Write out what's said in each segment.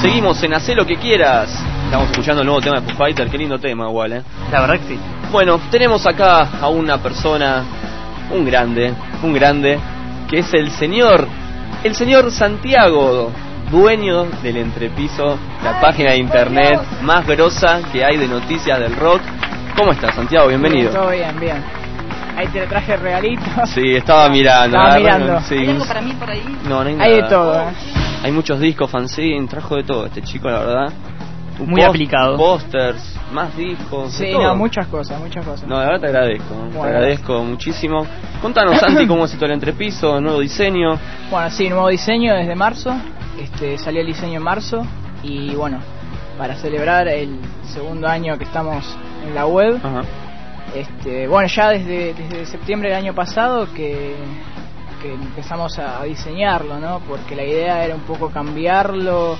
Seguimos en Hacé lo que quieras. Estamos escuchando el nuevo tema de Foo Fighter. Qué lindo tema igual, ¿eh? La verdad que sí. Bueno, tenemos acá a una persona, un grande, un grande, que es el señor el señor Santiago, dueño del entrepiso, la página de internet más grosa que hay de noticias del rock. ¿Cómo estás, Santiago? Bienvenido. Todo bien, bien. Ahí te traje el regalito. Sí, estaba mirando. Estaba mirando. Sí. ¿Hay algo para mí por ahí? No, no hay, Hay de nada. todo. ¿eh? Hay muchos discos, fanzine, trajo de todo este chico, la verdad. Un Muy aplicado. Pósters, más discos. de Sí, todo. no, muchas cosas, muchas cosas. No, la verdad te agradezco, te agradezco muchísimo. Contanos, Santi, cómo es esto del entrepiso, nuevo diseño. Bueno, sí, nuevo diseño desde marzo. Este, salió el diseño en marzo. Y bueno, para celebrar el segundo año que estamos en la web, Ajá. este, bueno, ya desde, desde septiembre del año pasado que, que empezamos a, diseñarlo, ¿no? Porque la idea era un poco cambiarlo,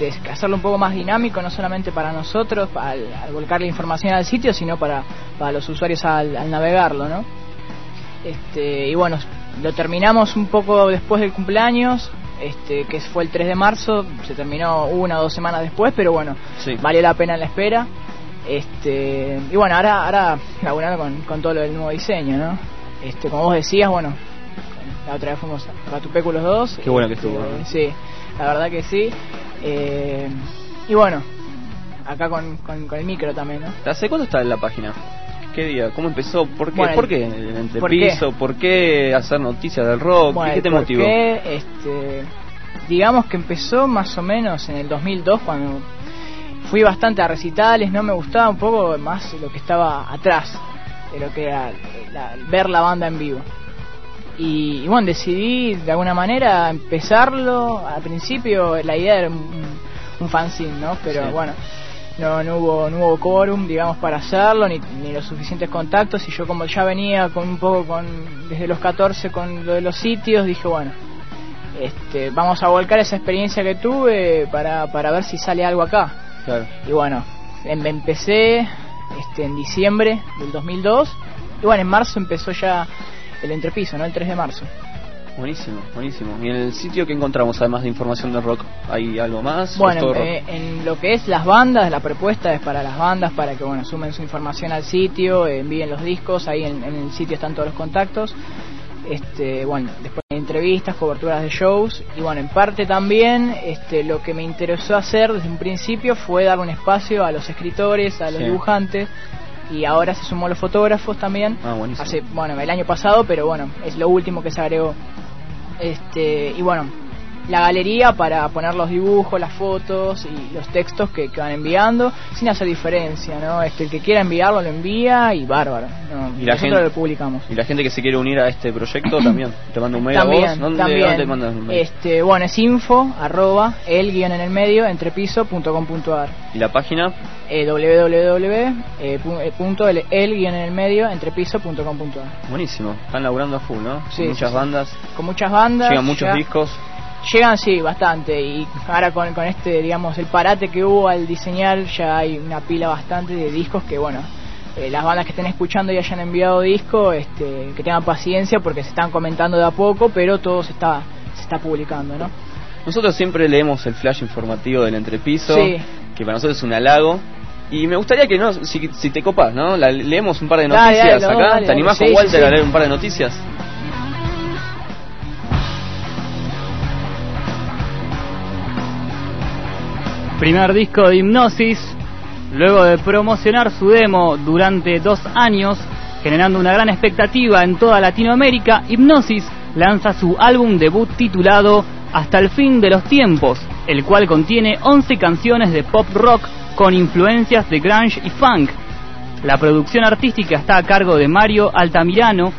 este, hacerlo un poco más dinámico, no solamente para nosotros, al, al volcar la información al sitio, sino para, para los usuarios al, al navegarlo, ¿no? Este, y bueno, lo terminamos un poco después del cumpleaños, este, que fue el 3 de marzo, se terminó una o dos semanas después, pero bueno, Sí. valió la pena la espera. Este, y bueno, ahora, ahora laburando con, con todo lo del nuevo diseño, ¿no? Este, como vos decías, bueno, la otra vez fuimos a Ratupecu los dos. Qué bueno que este, estuvo, ¿no? Sí, la verdad que sí. Eh, y bueno, acá con, con, con el micro también, ¿no? ¿Hace cuánto está en la página? ¿Qué día? ¿Cómo empezó? ¿Por qué? Bueno, ¿Por qué el ¿por qué? entrepiso? ¿Por qué hacer noticias del rock? Bueno, ¿Qué te ¿por motivó? qué? Este, digamos que empezó más o menos en el 2002 cuando fui bastante a recitales, no me gustaba un poco más lo que estaba atrás de lo que era la- ver la banda en vivo. Y, y bueno, decidí de alguna manera empezarlo. Al principio la idea era un, un fanzine, ¿no? Pero Sí. bueno, no, no hubo no hubo quórum, digamos, para hacerlo, ni, ni los suficientes contactos. Y yo como ya venía con un poco con desde los 14 con lo de los sitios, dije, bueno, este, vamos a volcar esa experiencia que tuve para, para ver si sale algo acá. Claro. Y bueno, em- empecé este, en diciembre del 2002. Y bueno, en marzo empezó ya el entrepiso, ¿no? El 3 de marzo. Buenísimo, buenísimo. ¿Y en el sitio que encontramos, además de información del rock, hay algo más? ¿O es Bueno, eh, en lo que es las bandas, la propuesta es para las bandas, para que bueno sumen su información al sitio, eh, envíen los discos, ahí en, en el sitio están todos los contactos. Este, bueno, después hay entrevistas, coberturas de shows y bueno, en parte también este, lo que me interesó hacer desde un principio fue dar un espacio a los escritores, a los Sí. dibujantes y ahora se sumó los fotógrafos también. Ah, buenísimo. Hace, bueno, el año pasado, pero bueno, es lo último que se agregó. Este, y bueno, la galería para poner los dibujos, las fotos y los textos que, que van enviando, sin hacer diferencia, ¿no? Este, el que quiera enviarlo lo envía y bárbaro. ¿no? Y la Nosotros gente- lo publicamos. Y la gente que se quiere unir a este proyecto también, te manda un mail a También, vos. ¿Dónde, también. dónde te mandan un mail? Este, bueno, es info, arroba, el guion en el medio, entrepiso.com.ar ¿Y la página? Eh, www eh, eh, Buenísimo. Están laburando a full, ¿no? Sí, Muchas sí, sí. bandas. Con muchas bandas. Llegan muchos discos. Llegan, sí, bastante. Y ahora con, con este, digamos, el parate que hubo al diseñar, ya hay una pila bastante de discos que, bueno, eh, las bandas que estén escuchando y hayan enviado disco, este, que tengan paciencia porque se están comentando de a poco, pero todo se está, se está publicando, ¿no? Nosotros siempre leemos el flash informativo del entrepiso, Sí. que para nosotros es un halago. Y me gustaría que no, si, si te copas, ¿no? La- leemos un par de noticias dale, acá. dale, ¿Te animás con Sí, Walter sí, a leer un par de noticias? Primer disco de Hipnosis, luego de promocionar su demo durante dos años, generando una gran expectativa en toda Latinoamérica, Hipnosis lanza su álbum debut titulado Hasta el fin de los tiempos, el cual contiene 11 canciones de pop rock con influencias de grunge y funk. La producción artística está a cargo de Mario Altamirano.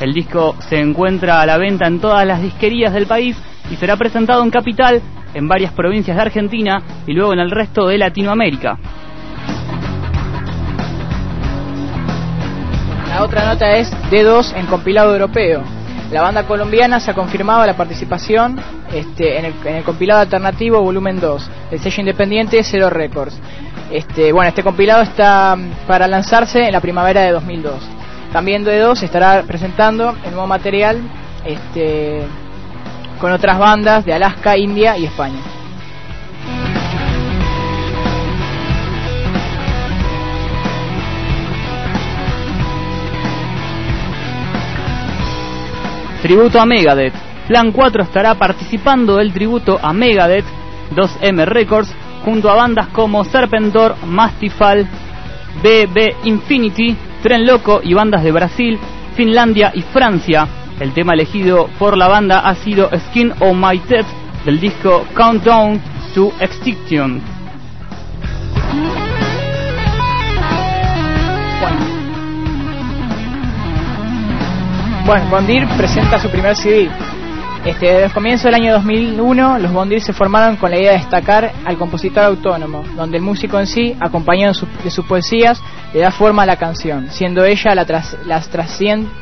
El disco se encuentra a la venta en todas las disquerías del país y será presentado en Capital en varias provincias de Argentina y luego en el resto de Latinoamérica. La otra nota es D2 en compilado europeo. La banda colombiana se ha confirmado la participación este, en, el, compilado alternativo volumen 2 del sello independiente Zero Records. Este, bueno, este compilado está mm, para lanzarse en la primavera de 2002. También D2 estará presentando el nuevo material este, con otras bandas de Alaska, India y España. Tributo a Megadeth. Plan 4 estará participando del tributo a Megadeth 2M Records junto a bandas como Serpentor, Mastifal, BB Infinity, Tren Loco y bandas de Brasil, Finlandia y Francia. El tema elegido por la banda ha sido Skin on My Death del disco Countdown to Extinction. Bueno, Bondir presenta su primer CD. Este, desde el comienzo del año 2001, los Bondir se formaron con la idea de destacar al compositor autónomo, donde el músico en sí, acompañado de sus poesías, le da forma a la canción, siendo ella la,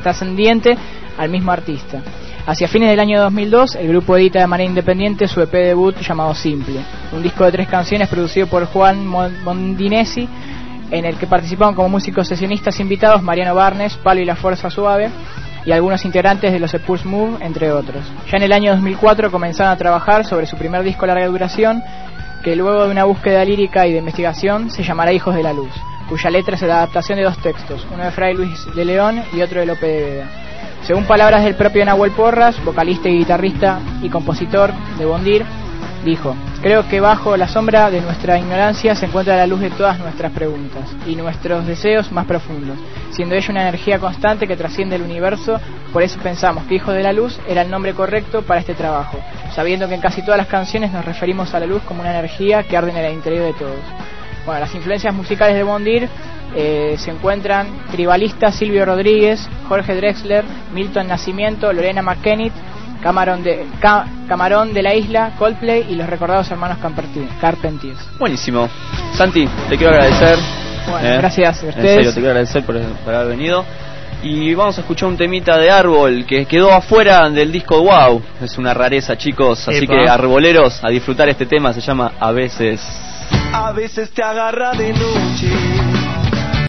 trascendiente al mismo artista. Hacia fines del año 2002, el grupo edita de manera independiente su EP debut llamado Simple, un disco de tres canciones producido por Juan Mondinesi, en el que participaron como músicos sesionistas invitados Mariano Barnes, Palo y la Fuerza Suave, y algunos integrantes de los Pulse Move, entre otros. Ya en el año 2004 comenzaron a trabajar sobre su primer disco larga duración, que luego de una búsqueda lírica y de investigación se llamará Hijos de la Luz, cuya letra es la adaptación de dos textos, uno de Fray Luis de León y otro de Lope de Vega. Según palabras del propio Nahuel Porras, vocalista y guitarrista y compositor de Bondir, dijo, creo que bajo la sombra de nuestra ignorancia se encuentra la luz de todas nuestras preguntas y nuestros deseos más profundos, siendo ella una energía constante que trasciende el universo, por eso pensamos que Hijo de la Luz era el nombre correcto para este trabajo, sabiendo que en casi todas las canciones nos referimos a la luz como una energía que arde en el interior de todos. Bueno, las influencias musicales de Bondir eh, se encuentran Tribalista Silvio Rodríguez, Jorge Drexler, Milton Nacimiento, Lorena McKennitt, Camarón de, Camarón de la Isla, Coldplay y los recordados hermanos Carpentiers. Buenísimo. Santi, te quiero agradecer. Bueno, eh, gracias a ustedes. En serio, te quiero agradecer por, haber venido. Y vamos a escuchar un temita de árbol que quedó afuera del disco Wow. Es una rareza, chicos. Así que arboleros, a disfrutar este tema. Se llama A veces. A veces te agarra de noche